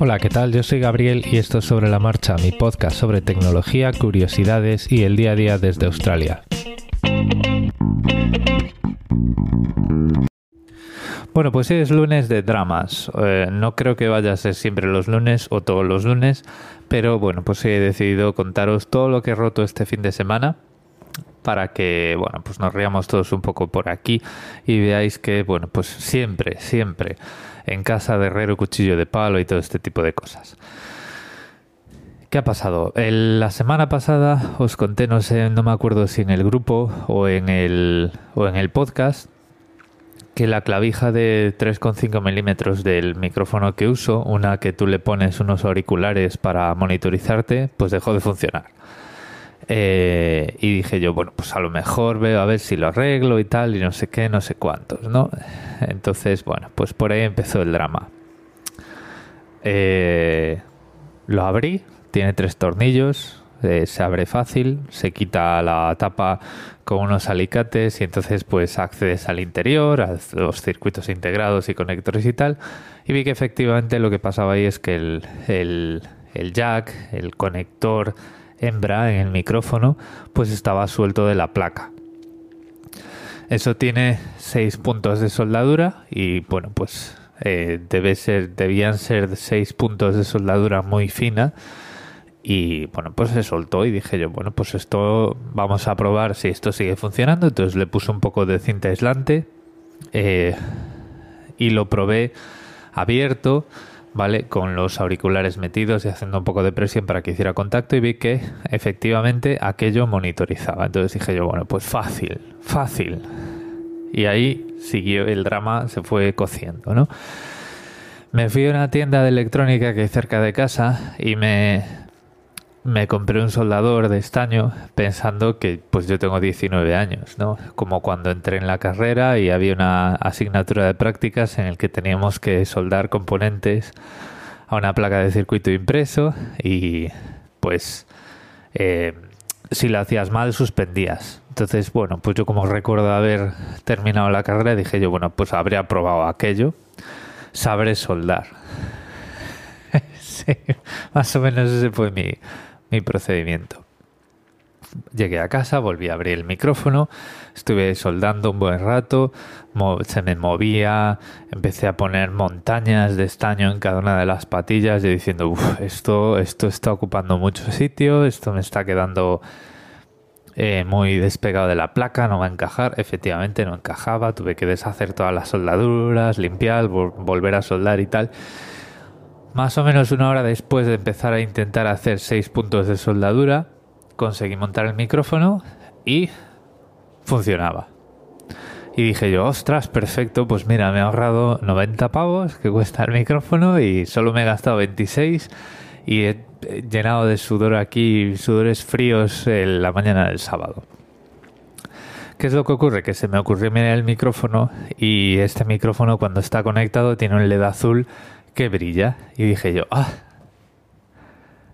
Hola, ¿qué tal? Yo soy Gabriel y esto es Sobre la Marcha, mi podcast sobre tecnología, curiosidades y el día a día desde Australia. Bueno, pues es lunes de dramas. Eh, no creo que vaya a ser siempre los lunes o todos los lunes, pero bueno, pues he decidido contaros todo lo que he roto este fin de semana para que, bueno, pues nos riamos todos un poco por aquí y veáis que, bueno, pues siempre, siempre en casa de herrero, cuchillo de palo y todo este tipo de cosas. ¿Qué ha pasado? la semana pasada os conté, no sé, no me acuerdo si en el grupo o en el, o en el podcast, que la clavija de 3,5 milímetros del micrófono que uso, una que tú le pones unos auriculares para monitorizarte, pues dejó de funcionar. Eh, y dije yo, bueno, pues a lo mejor veo a ver si lo arreglo y tal, y no sé qué, no sé cuántos, ¿no? Entonces, bueno, pues por ahí empezó el drama. Eh, lo abrí, tiene tres tornillos, eh, se abre fácil, se quita la tapa con unos alicates y entonces pues accedes al interior, a los circuitos integrados y conectores y tal. Y vi que efectivamente lo que pasaba ahí es que el, el, el jack, el conector hembra en el micrófono, pues estaba suelto de la placa. Eso tiene seis puntos de soldadura y bueno, pues eh, debe ser, debían ser seis puntos de soldadura muy fina y bueno, pues se soltó y dije yo, bueno, pues esto vamos a probar si esto sigue funcionando. Entonces le puse un poco de cinta aislante eh, y lo probé abierto ¿vale? Con los auriculares metidos y haciendo un poco de presión para que hiciera contacto y vi que efectivamente aquello monitorizaba. Entonces dije yo, bueno, pues fácil, fácil. Y ahí siguió el drama, se fue cociendo, ¿no? Me fui a una tienda de electrónica que hay cerca de casa y me, me compré un soldador de estaño pensando que pues yo tengo 19 años, ¿no? Como cuando entré en la carrera y había una asignatura de prácticas en el que teníamos que soldar componentes a una placa de circuito impreso y pues eh, si lo hacías mal suspendías. Entonces, bueno, pues yo como recuerdo haber terminado la carrera dije yo, bueno, pues habría probado aquello, sabré soldar. sí, más o menos ese fue mi, mi procedimiento. Llegué a casa, volví a abrir el micrófono, estuve soldando un buen rato, se me movía, empecé a poner montañas de estaño en cada una de las patillas y diciendo, esto, esto está ocupando mucho sitio, esto me está quedando eh, muy despegado de la placa, no va a encajar. Efectivamente no encajaba, tuve que deshacer todas las soldaduras, limpiar, volver a soldar y tal. Más o menos una hora después de empezar a intentar hacer seis puntos de soldadura, conseguí montar el micrófono y funcionaba. Y dije yo, ostras, perfecto, pues mira, me he ahorrado 90 pavos que cuesta el micrófono y solo me he gastado 26 y he llenado de sudor aquí, sudores fríos en la mañana del sábado. ¿Qué es lo que ocurre? Que se me ocurrió mirar el micrófono y este micrófono cuando está conectado tiene un LED azul que brilla. Y dije yo, ah,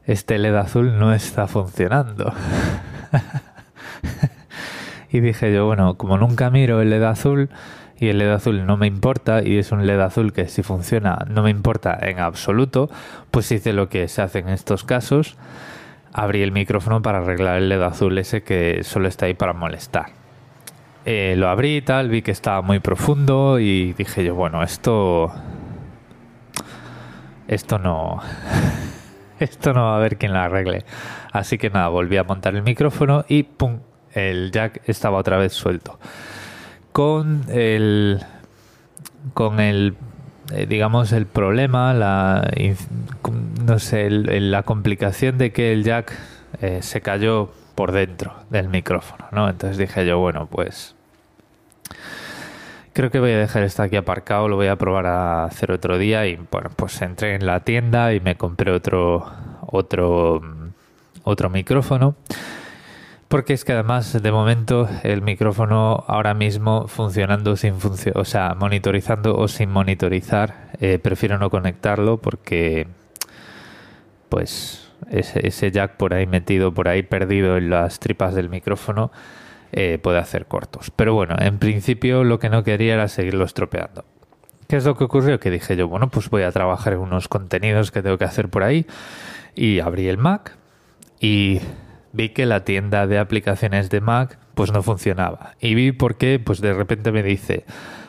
este LED azul no está funcionando. y dije yo, bueno, como nunca miro el LED azul y el LED azul no me importa y es un LED azul que si funciona no me importa en absoluto, pues hice lo que se hace en estos casos. Abrí el micrófono para arreglar el LED azul ese que solo está ahí para molestar. Eh, lo abrí y tal, vi que estaba muy profundo y dije yo, bueno, esto esto no, esto no va a haber quien la arregle. Así que nada, volví a montar el micrófono y ¡pum! El jack estaba otra vez suelto. Con el, con el, eh, digamos, el problema, la, no sé, la complicación de que el jack eh, se cayó por dentro del micrófono, ¿no? Entonces dije yo, bueno, pues Creo que voy a dejar esto aquí aparcado, lo voy a probar a hacer otro día y bueno, pues entré en la tienda y me compré otro otro otro micrófono. Porque es que además de momento el micrófono ahora mismo funcionando sin funcionar, o sea, monitorizando o sin monitorizar, eh, prefiero no conectarlo porque pues ese jack por ahí metido, por ahí perdido en las tripas del micrófono, eh, puede hacer cortos. Pero bueno, en principio lo que no quería era seguirlo estropeando. ¿Qué es lo que ocurrió? Que dije yo, bueno, pues voy a trabajar en unos contenidos que tengo que hacer por ahí y abrí el Mac y vi que la tienda de aplicaciones de Mac pues no funcionaba. Y vi por qué, pues de repente me dice,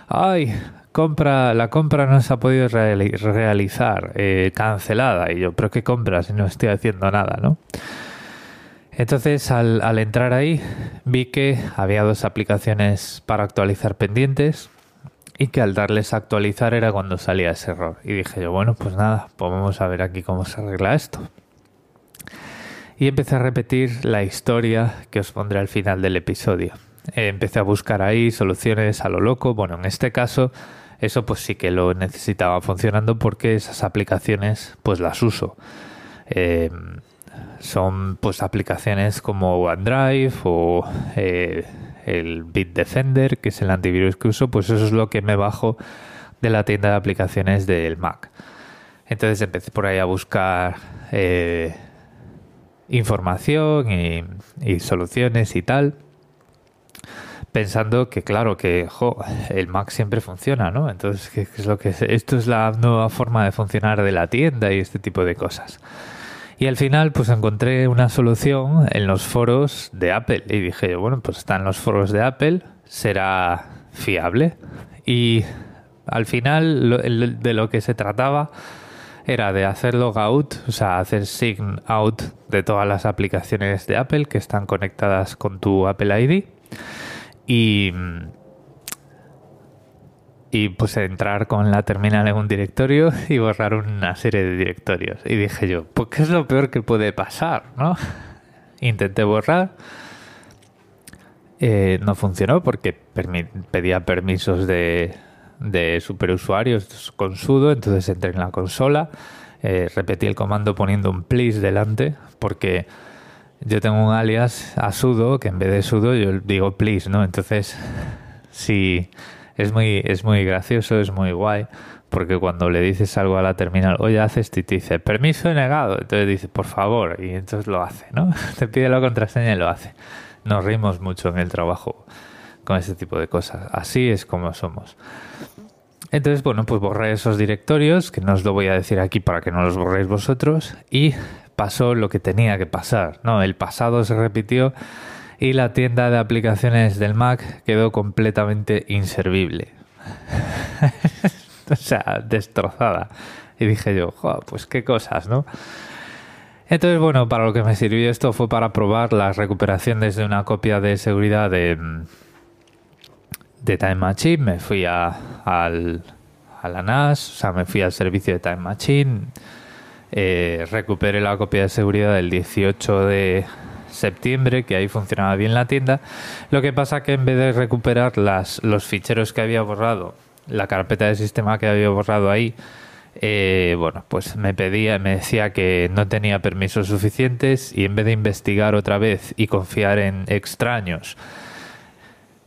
ay, compra, la compra no se ha podido realizar, eh, cancelada. Y yo, pero ¿qué compra si no estoy haciendo nada, no? Entonces, al, entrar ahí, vi que había dos aplicaciones para actualizar pendientes y que al darles a actualizar era cuando salía ese error. Y dije yo, bueno, pues nada, pues vamos a ver aquí cómo se arregla esto. Y empecé a repetir la historia que os pondré al final del episodio. Eh, empecé a buscar ahí soluciones a lo loco. Bueno, en este caso, eso pues sí que lo necesitaba funcionando porque esas aplicaciones pues las uso. Eh, son pues aplicaciones como OneDrive o eh, el Bitdefender, que es el antivirus que uso, pues eso es lo que me bajo de la tienda de aplicaciones del Mac. Entonces empecé por ahí a buscar eh, información y, soluciones y tal, pensando que claro que el Mac siempre funciona, ¿no? Entonces, ¿qué, es lo que esto es la nueva forma de funcionar de la tienda y este tipo de cosas. Y al final, pues encontré una solución en los foros de Apple. Y dije, bueno, pues está en los foros de Apple, será fiable. Y al final, de lo que se trataba era de hacer logout, o sea, hacer sign out de todas las aplicaciones de Apple que están conectadas con tu Apple ID. Y y pues entrar con la terminal en un directorio y borrar una serie de directorios. Y dije yo, pues ¿qué es lo peor que puede pasar? ¿no? Intenté borrar. Eh, no funcionó porque pedía permisos de, de superusuarios con sudo, entonces entré en la consola, eh, repetí el comando poniendo un please delante, porque yo tengo un alias a sudo que en vez de sudo yo digo please, ¿no? Entonces, si es muy, es muy gracioso, es muy guay, porque cuando le dices algo a la terminal, oye, haces y te dice, permiso negado, entonces dice, por favor, y entonces lo hace, ¿no? Te pide la contraseña y lo hace. Nos rimos mucho en el trabajo con ese tipo de cosas. Así es como somos. Entonces, bueno, pues borré esos directorios, que no os lo voy a decir aquí para que no los borréis vosotros, y pasó lo que tenía que pasar, ¿no? El pasado se repitió y la tienda de aplicaciones del Mac quedó completamente inservible. o sea, destrozada. Y dije yo, pues qué cosas, ¿no? Entonces, bueno, para lo que me sirvió esto fue para probar la recuperación desde una copia de seguridad de, de Time Machine. Me fui a, al, a la NAS, o sea, me fui al servicio de Time Machine. Eh, recuperé la copia de seguridad del 18 de septiembre, que ahí funcionaba bien la tienda. Lo que pasa que en vez de recuperar las, los ficheros que había borrado, la carpeta de sistema que había borrado ahí, eh, bueno, pues me pedía, me decía que no tenía permisos suficientes y en vez de investigar otra vez y confiar en extraños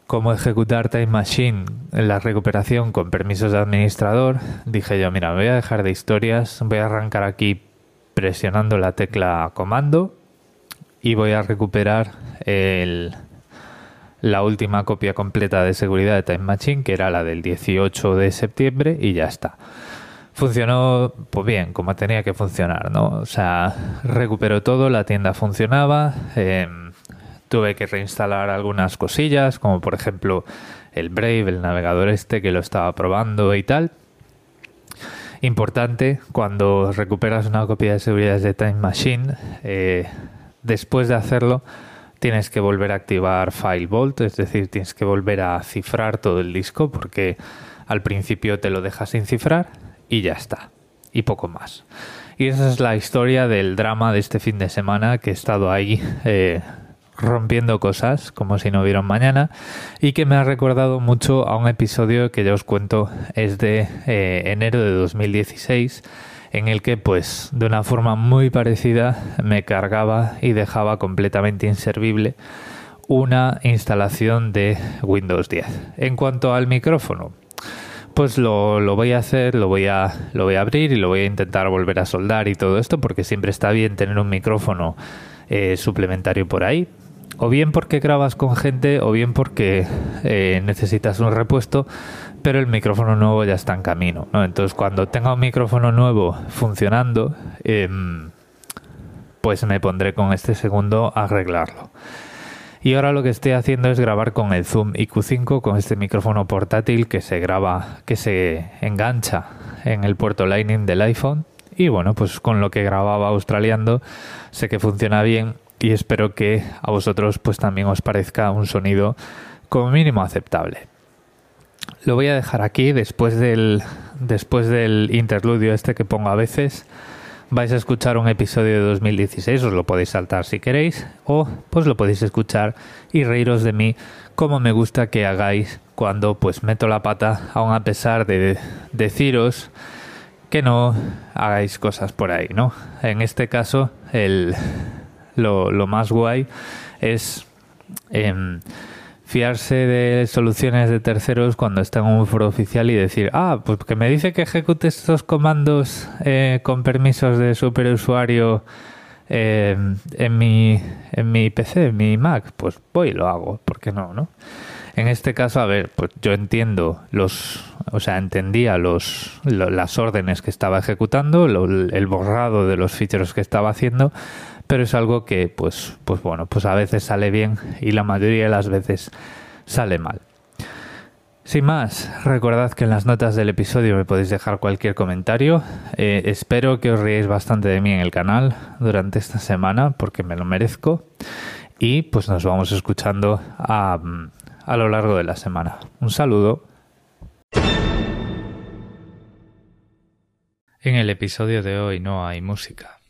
cómo ejecutar Time Machine la recuperación con permisos de administrador, dije yo, mira, me voy a dejar de historias, voy a arrancar aquí presionando la tecla comando y voy a recuperar el, la última copia completa de seguridad de Time Machine, que era la del 18 de septiembre, y ya está. Funcionó pues bien, como tenía que funcionar, ¿no? O sea, recuperó todo, la tienda funcionaba, em, tuve que reinstalar algunas cosillas, como por ejemplo el Brave, el navegador este que lo estaba probando y tal. Importante, cuando recuperas una copia de seguridad de Time Machine, eh, después de hacerlo tienes que volver a activar File Vault, es decir, tienes que volver a cifrar todo el disco porque al principio te lo dejas sin cifrar y ya está. Y poco más. Y esa es la historia del drama de este fin de semana que he estado ahí eh, rompiendo cosas como si no hubiera mañana y que me ha recordado mucho a un episodio que ya os cuento es de eh, enero de 2016 en el que pues de una forma muy parecida me cargaba y dejaba completamente inservible una instalación de Windows 10. En cuanto al micrófono, pues lo, lo, voy a hacer, lo voy a, lo voy a abrir y lo voy a intentar volver a soldar y todo esto porque siempre está bien tener un micrófono eh, suplementario por ahí. O bien porque grabas con gente o bien porque eh, necesitas un repuesto, pero el micrófono nuevo ya está en camino. Entonces cuando tenga un micrófono nuevo funcionando, em, pues me pondré con este segundo a arreglarlo. Y ahora lo que estoy haciendo es grabar con el Zoom IQ5, con este micrófono portátil que se graba, que se engancha en el puerto Lightning del iPhone. Y bueno, pues con lo que grababa australiando, sé que funciona bien y espero que a vosotros pues también os parezca un sonido como mínimo aceptable. Lo voy a dejar aquí después del, después del interludio este que pongo a veces vais a escuchar un episodio de 2016, os lo podéis saltar si queréis, o pues lo podéis escuchar y reíros de mí como me gusta que hagáis cuando pues meto la pata, aun a pesar de deciros que no hagáis cosas por ahí, ¿no? En este caso, el, lo, lo más guay es... Em, fiarse de soluciones de terceros cuando está en un foro oficial y decir, ah, pues que me dice que ejecute estos comandos eh, con permisos de superusuario eh, en, mi, en mi PC, en mi Mac, pues voy y lo hago, ¿por qué no, no? En este caso, a ver, pues yo entiendo los, o sea, entendía los, las órdenes que estaba ejecutando, el borrado de los ficheros que estaba haciendo, pero es algo que pues, pues bueno, pues a veces sale bien y la mayoría de las veces sale mal. Sin más, recordad que en las notas del episodio me podéis dejar cualquier comentario. Eh, espero que os riéis bastante de mí en el canal durante esta semana porque me lo merezco. Y pues nos vamos escuchando a, a lo largo de la semana. Un saludo. En el episodio de hoy no hay música.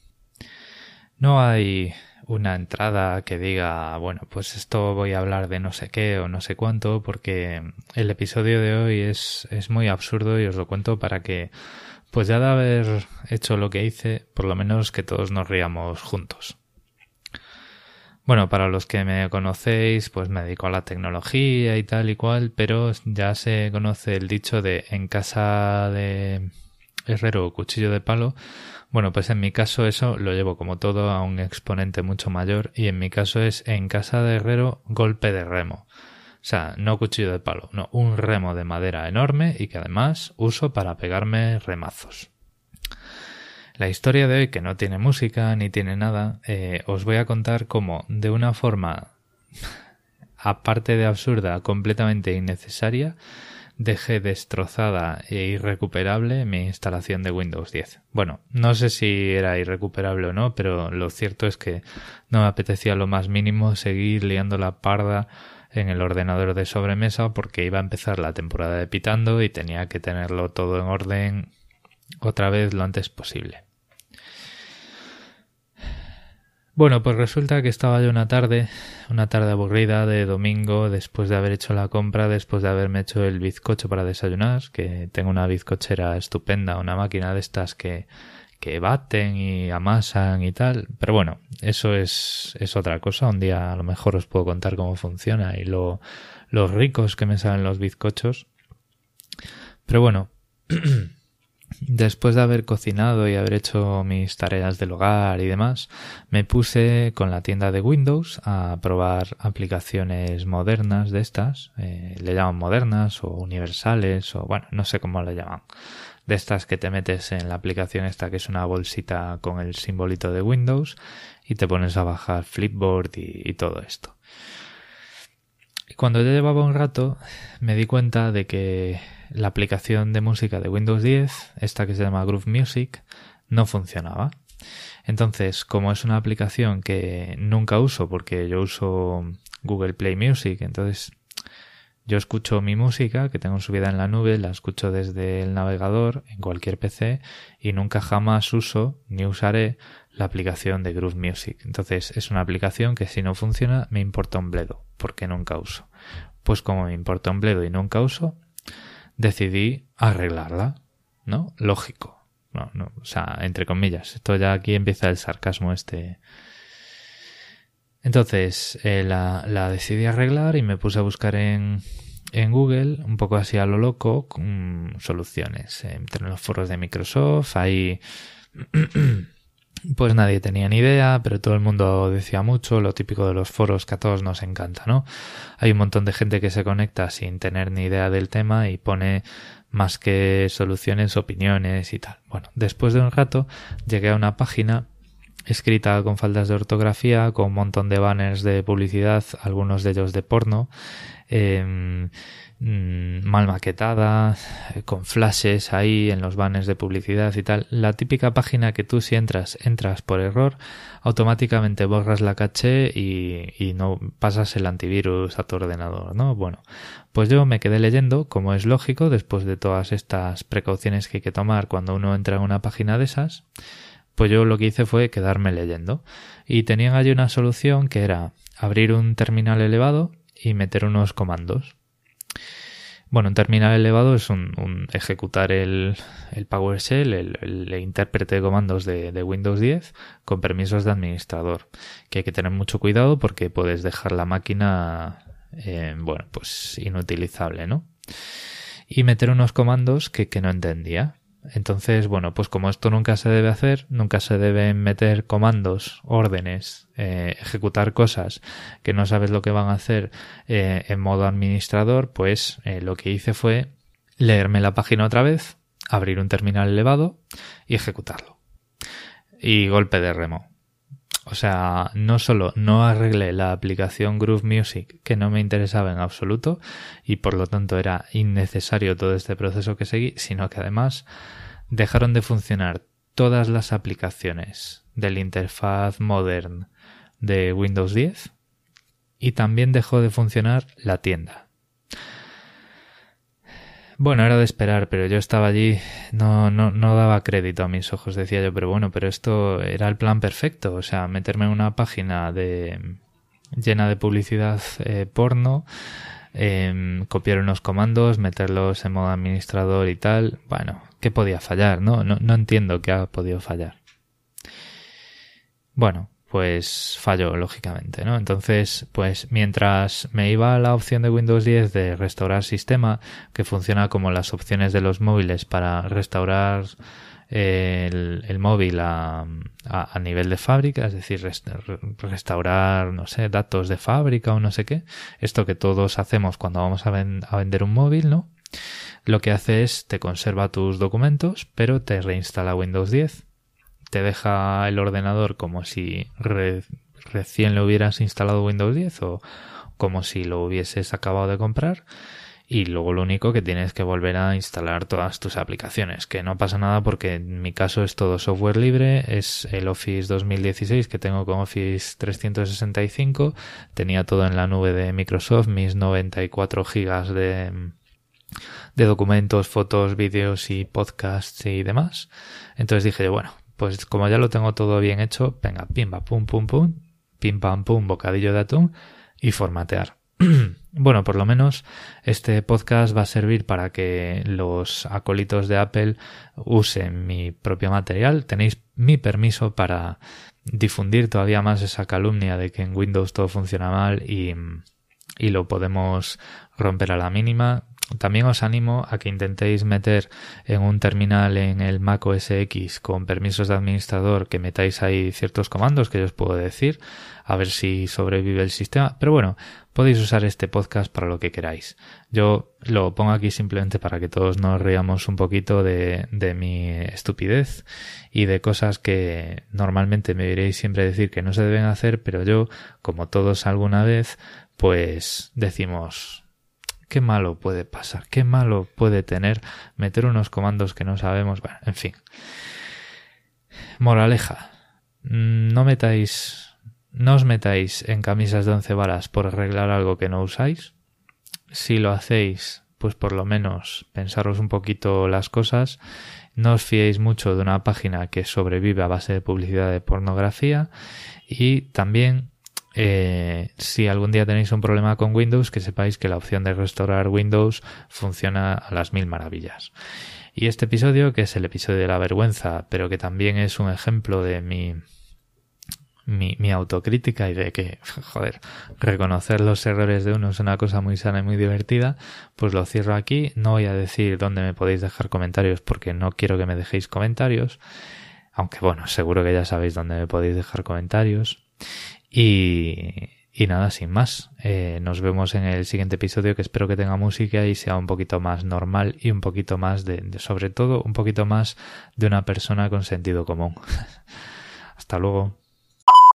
No hay una entrada que diga, bueno, pues esto voy a hablar de no sé qué o no sé cuánto, porque el episodio de hoy es, es muy absurdo y os lo cuento para que, pues ya de haber hecho lo que hice, por lo menos que todos nos riamos juntos. Bueno, para los que me conocéis, pues me dedico a la tecnología y tal y cual, pero ya se conoce el dicho de en casa de herrero cuchillo de palo, bueno, pues en mi caso eso lo llevo como todo a un exponente mucho mayor y en mi caso es en casa de herrero golpe de remo. O sea, no cuchillo de palo, no, un remo de madera enorme y que además uso para pegarme remazos. La historia de hoy, que no tiene música ni tiene nada, eh, os voy a contar cómo, de una forma, aparte de absurda, completamente innecesaria, dejé destrozada e irrecuperable mi instalación de Windows 10. Bueno, no sé si era irrecuperable o no, pero lo cierto es que no me apetecía lo más mínimo seguir liando la parda en el ordenador de sobremesa porque iba a empezar la temporada de pitando y tenía que tenerlo todo en orden otra vez lo antes posible. Bueno, pues resulta que estaba yo una tarde, una tarde aburrida de domingo, después de haber hecho la compra, después de haberme hecho el bizcocho para desayunar, que tengo una bizcochera estupenda, una máquina de estas que, que baten y amasan y tal. Pero bueno, eso es, es otra cosa. Un día a lo mejor os puedo contar cómo funciona y lo, los ricos que me salen los bizcochos. Pero bueno, Después de haber cocinado y haber hecho mis tareas del hogar y demás, me puse con la tienda de Windows a probar aplicaciones modernas de estas, eh, le llaman modernas o universales o bueno, no sé cómo le llaman, de estas que te metes en la aplicación esta que es una bolsita con el simbolito de Windows y te pones a bajar Flipboard y todo esto. Cuando ya llevaba un rato me di cuenta de que la aplicación de música de Windows 10, esta que se llama Groove Music, no funcionaba. Entonces, como es una aplicación que nunca uso porque yo uso Google Play Music, entonces yo escucho mi música que tengo subida en la nube, la escucho desde el navegador en cualquier PC y nunca jamás uso ni usaré la aplicación de Groove Music. Entonces es una aplicación que si no funciona me importa un bledo porque nunca uso. Pues como me importa un bledo y nunca uso, decidí arreglarla, ¿no? Lógico. No, no, o sea, entre comillas. Esto ya aquí empieza el sarcasmo este. Entonces, eh, la, la, decidí arreglar y me puse a buscar en, en Google, un poco así a lo loco, soluciones. Entre los foros de Microsoft hay pues nadie tenía ni idea, pero todo el mundo decía mucho, lo típico de los foros que a todos nos encanta, ¿no? Hay un montón de gente que se conecta sin tener ni idea del tema y pone más que soluciones, opiniones y tal. Bueno, después de un rato llegué a una página escrita con faltas de ortografía, con un montón de banners de publicidad, algunos de ellos de porno, em, mm, mal maquetada, con flashes ahí en los banners de publicidad y tal. La típica página que tú si entras, entras por error, automáticamente borras la caché y, y no pasas el antivirus a tu ordenador, ¿no? Bueno, pues yo me quedé leyendo, como es lógico, después de todas estas precauciones que hay que tomar cuando uno entra en una página de esas, pues yo lo que hice fue quedarme leyendo. Y tenían allí una solución que era abrir un terminal elevado y meter unos comandos. Bueno, un terminal elevado es un, ejecutar el, PowerShell, el, intérprete de comandos de, Windows 10 con permisos de administrador. Que hay que tener mucho cuidado porque puedes dejar la máquina, eh, bueno, pues inutilizable, ¿no? Y meter unos comandos que, que no entendía. Entonces, bueno, pues como esto nunca se debe hacer, nunca se deben meter comandos, órdenes, eh, ejecutar cosas que no sabes lo que van a hacer eh, en modo administrador, pues eh, lo que hice fue leerme la página otra vez, abrir un terminal elevado y ejecutarlo. Y golpe de remo. O sea, no solo no arreglé la aplicación Groove Music, que no me interesaba en absoluto, y por lo tanto era innecesario todo este proceso que seguí, sino que además dejaron de funcionar todas las aplicaciones del interfaz modern de Windows 10 y también dejó de funcionar la tienda. Bueno, era de esperar, pero yo estaba allí, no, no, no daba crédito a mis ojos, decía yo, pero bueno, pero esto era el plan perfecto, o sea, meterme en una página de llena de publicidad eh, porno, em, copiar unos comandos, meterlos en modo administrador y tal, bueno, ¿qué podía fallar? No, no, no entiendo qué ha podido fallar. Bueno, pues falló, lógicamente, ¿no? Entonces, pues mientras me iba a la opción de Windows 10 de restaurar sistema, que funciona como las opciones de los móviles para restaurar el, el móvil a, a, nivel de fábrica, es decir, restaurar, no sé, datos de fábrica o no sé qué, esto que todos hacemos cuando vamos a, a vender un móvil, ¿no? Lo que hace es te conserva tus documentos, pero te reinstala Windows 10 te deja el ordenador como si recién le hubieras instalado Windows 10 o como si lo hubieses acabado de comprar y luego lo único que tienes que volver a instalar todas tus aplicaciones, que no pasa nada porque en mi caso es todo software libre, es el Office 2016 que tengo con Office 365, tenía todo en la nube de Microsoft, mis 94 gigas de, de documentos, fotos, vídeos y podcasts y demás. Entonces dije, bueno, pues como ya lo tengo todo bien hecho, venga, pimba, pum, pum, pum, pim, pam, pum, bocadillo de atún y formatear. bueno, por lo menos este podcast va a servir para que los acólitos de Apple usen mi propio material. Tenéis mi permiso para difundir todavía más esa calumnia de que en Windows todo funciona mal y, y lo podemos romper a la mínima. También os animo a que intentéis meter en un terminal en el Mac OS X con permisos de administrador que metáis ahí ciertos comandos que yo os puedo decir, a ver si sobrevive el sistema. Pero bueno, podéis usar este podcast para lo que queráis. Yo lo pongo aquí simplemente para que todos nos reamos un poquito de, de mi estupidez y de cosas que normalmente me diréis siempre decir que no se deben hacer, pero yo, como todos alguna vez, pues decimos ¿Qué malo puede pasar? ¿Qué malo puede tener meter unos comandos que no sabemos? Bueno, en fin. Moraleja. No metáis, no os metáis en camisas de once varas por arreglar algo que no usáis. Si lo hacéis, pues por lo menos pensaros un poquito las cosas. No os fiéis mucho de una página que sobrevive a base de publicidad de pornografía y también eh, si algún día tenéis un problema con Windows, que sepáis que la opción de restaurar Windows funciona a las mil maravillas. Y este episodio, que es el episodio de la vergüenza, pero que también es un ejemplo de mi, mi, autocrítica y de que, joder, reconocer los errores de uno es una cosa muy sana y muy divertida, pues lo cierro aquí. No voy a decir dónde me podéis dejar comentarios porque no quiero que me dejéis comentarios. Aunque bueno, seguro que ya sabéis dónde me podéis dejar comentarios. Y, y nada, sin más. Eh, nos vemos en el siguiente episodio que espero que tenga música y sea un poquito más normal y un poquito más de, de sobre todo, un poquito más de una persona con sentido común. Hasta luego.